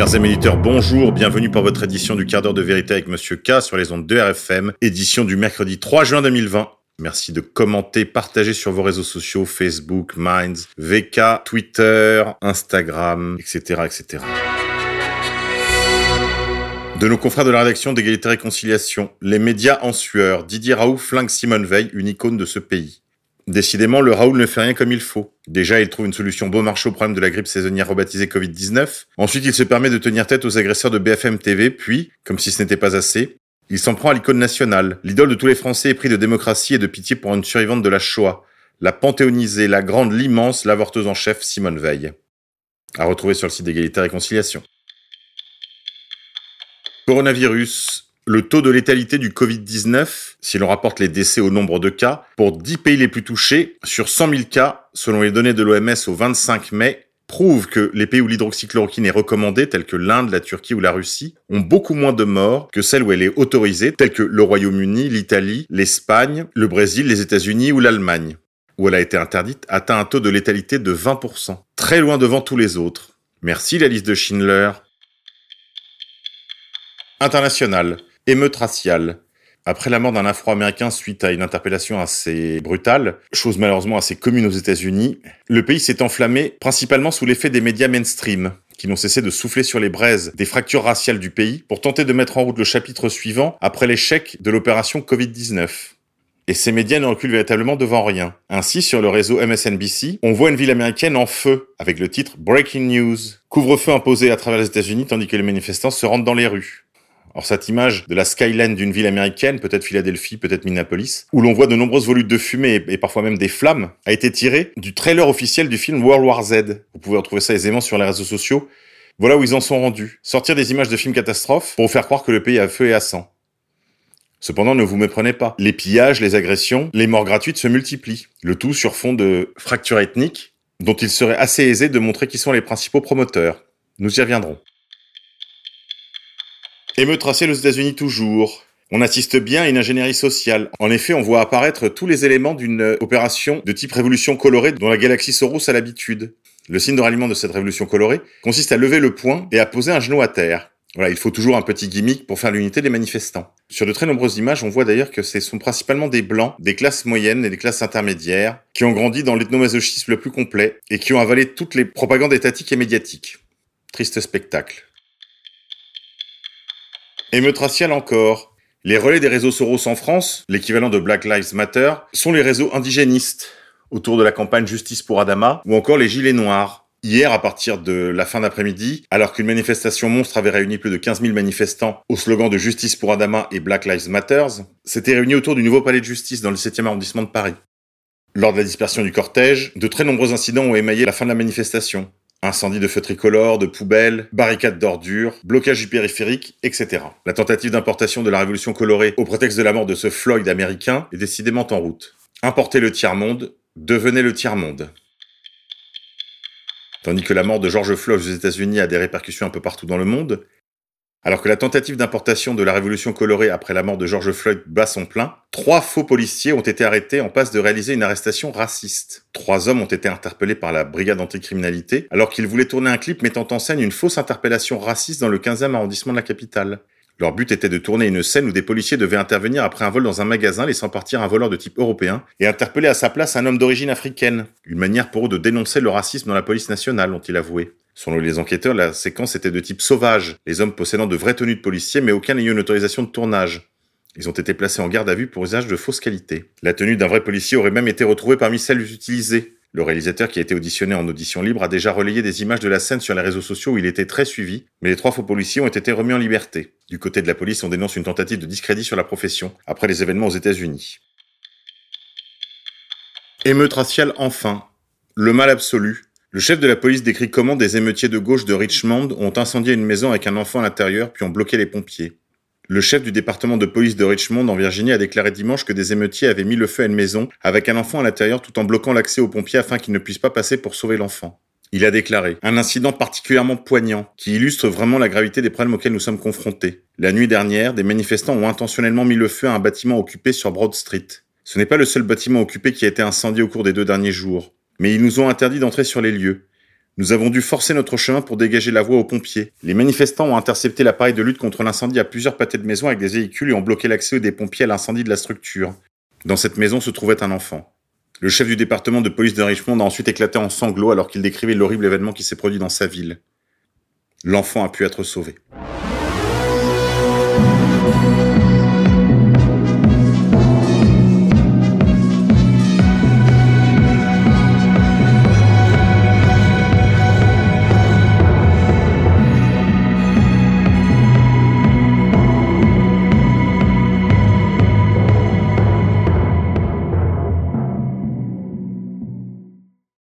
Chers amis éditeurs, bonjour, bienvenue pour votre édition du quart d'heure de vérité avec Monsieur K sur les ondes de RFM, édition du mercredi 3 juin 2020. Merci de commenter, partager sur vos réseaux sociaux, Facebook, Minds, VK, Twitter, Instagram, etc., etc. De nos confrères de la rédaction d'égalité et réconciliation, les médias en sueur, Didier Raoult flingue Simone Veil, une icône de ce pays. Décidément, le Raoul ne fait rien comme il faut. Déjà, il trouve une solution bon marché au problème de la grippe saisonnière rebaptisée Covid-19. Ensuite, il se permet de tenir tête aux agresseurs de BFM TV, puis, comme si ce n'était pas assez, il s'en prend à l'icône nationale, l'idole de tous les Français épris de démocratie et de pitié pour une survivante de la Shoah, la panthéonisée, la grande, l'immense, l'avorteuse en chef Simone Veil. À retrouver sur le site d'égalité et réconciliation. Coronavirus. Le taux de létalité du Covid-19, si l'on rapporte les décès au nombre de cas, pour 10 pays les plus touchés, sur 100 000 cas, selon les données de l'OMS au 25 mai, prouve que les pays où l'hydroxychloroquine est recommandée, tels que l'Inde, la Turquie ou la Russie, ont beaucoup moins de morts que celles où elle est autorisée, tels que le Royaume-Uni, l'Italie, l'Espagne, le Brésil, les États-Unis ou l'Allemagne, où elle a été interdite, atteint un taux de létalité de 20%, très loin devant tous les autres. Merci la liste de Schindler. International. Émeute raciale. Après la mort d'un Afro-Américain suite à une interpellation assez brutale, chose malheureusement assez commune aux États-Unis, le pays s'est enflammé principalement sous l'effet des médias mainstream, qui n'ont cessé de souffler sur les braises des fractures raciales du pays pour tenter de mettre en route le chapitre suivant après l'échec de l'opération Covid-19. Et ces médias ne reculent véritablement devant rien. Ainsi, sur le réseau MSNBC, on voit une ville américaine en feu, avec le titre Breaking News. Couvre-feu imposé à travers les États-Unis tandis que les manifestants se rendent dans les rues. Alors cette image de la skyline d'une ville américaine, peut-être Philadelphie, peut-être Minneapolis, où l'on voit de nombreuses volutes de fumée et, parfois même des flammes, a été tirée du trailer officiel du film World War Z. Vous pouvez retrouver ça aisément sur les réseaux sociaux. Voilà où ils en sont rendus. Sortir des images de films catastrophes pour faire croire que le pays a feu et à sang. Cependant, ne vous méprenez pas. Les pillages, les agressions, les morts gratuites se multiplient. Le tout sur fond de fractures ethniques, dont il serait assez aisé de montrer qui sont les principaux promoteurs. Nous y reviendrons. Émeute raciale aux États-Unis toujours. On assiste bien à une ingénierie sociale. En effet, on voit apparaître tous les éléments d'une opération de type révolution colorée dont la galaxie Soros a l'habitude. Le signe de ralliement de cette révolution colorée consiste à lever le poing et à poser un genou à terre. Voilà, il faut toujours un petit gimmick pour faire l'unité des manifestants. Sur de très nombreuses images, on voit d'ailleurs que ce sont principalement des blancs, des classes moyennes et des classes intermédiaires, qui ont grandi dans l'ethnomasochisme le plus complet et qui ont avalé toutes les propagandes étatiques et médiatiques. Triste spectacle. Émeute raciale encore. Les relais des réseaux Soros en France, l'équivalent de Black Lives Matter, sont les réseaux indigénistes, autour de la campagne Justice pour Adama, ou encore les Gilets Noirs. Hier, à partir de la fin d'après-midi, alors qu'une manifestation monstre avait réuni plus de 15 000 manifestants au slogan de Justice pour Adama et Black Lives Matter, s'étaient réunis autour du nouveau palais de justice dans le 7e arrondissement de Paris. Lors de la dispersion du cortège, de très nombreux incidents ont émaillé la fin de la manifestation. Incendie de feux tricolores, de poubelles, barricades d'ordures, blocage du périphérique, etc. La tentative d'importation de la révolution colorée au prétexte de la mort de ce Floyd américain est décidément en route. Importer le tiers-monde, devenez le tiers-monde. Tandis que la mort de George Floyd aux États-Unis a des répercussions un peu partout dans le monde, alors que la tentative d'importation de la révolution colorée après la mort de George Floyd bat son plein, trois faux policiers ont été arrêtés en passe de réaliser une arrestation raciste. Trois hommes ont été interpellés par la brigade anticriminalité alors qu'ils voulaient tourner un clip mettant en scène une fausse interpellation raciste dans le 15e arrondissement de la capitale. Leur but était de tourner une scène où des policiers devaient intervenir après un vol dans un magasin laissant partir un voleur de type européen et interpeller à sa place un homme d'origine africaine. Une manière pour eux de dénoncer le racisme dans la police nationale, ont-ils avoué. Selon les enquêteurs, la séquence était de type sauvage, les hommes possédant de vraies tenues de policiers mais aucun n'ayant une autorisation de tournage. Ils ont été placés en garde à vue pour usage de fausse qualité. La tenue d'un vrai policier aurait même été retrouvée parmi celles utilisées. Le réalisateur qui a été auditionné en audition libre a déjà relayé des images de la scène sur les réseaux sociaux où il était très suivi, mais les trois faux policiers ont été remis en liberté. Du côté de la police, on dénonce une tentative de discrédit sur la profession, après les événements aux États-Unis. Émeute raciale enfin. Le mal absolu. Le chef de la police décrit comment des émeutiers de gauche de Richmond ont incendié une maison avec un enfant à l'intérieur puis ont bloqué les pompiers. Le chef du département de police de Richmond en Virginie a déclaré dimanche que des émeutiers avaient mis le feu à une maison avec un enfant à l'intérieur tout en bloquant l'accès aux pompiers afin qu'ils ne puissent pas passer pour sauver l'enfant. Il a déclaré un incident particulièrement poignant qui illustre vraiment la gravité des problèmes auxquels nous sommes confrontés. La nuit dernière, des manifestants ont intentionnellement mis le feu à un bâtiment occupé sur Broad Street. Ce n'est pas le seul bâtiment occupé qui a été incendié au cours des deux derniers jours mais ils nous ont interdit d'entrer sur les lieux. Nous avons dû forcer notre chemin pour dégager la voie aux pompiers. Les manifestants ont intercepté l'appareil de lutte contre l'incendie à plusieurs pâtés de maison avec des véhicules et ont bloqué l'accès des pompiers à l'incendie de la structure. Dans cette maison se trouvait un enfant. Le chef du département de police de Richmond a ensuite éclaté en sanglots alors qu'il décrivait l'horrible événement qui s'est produit dans sa ville. L'enfant a pu être sauvé.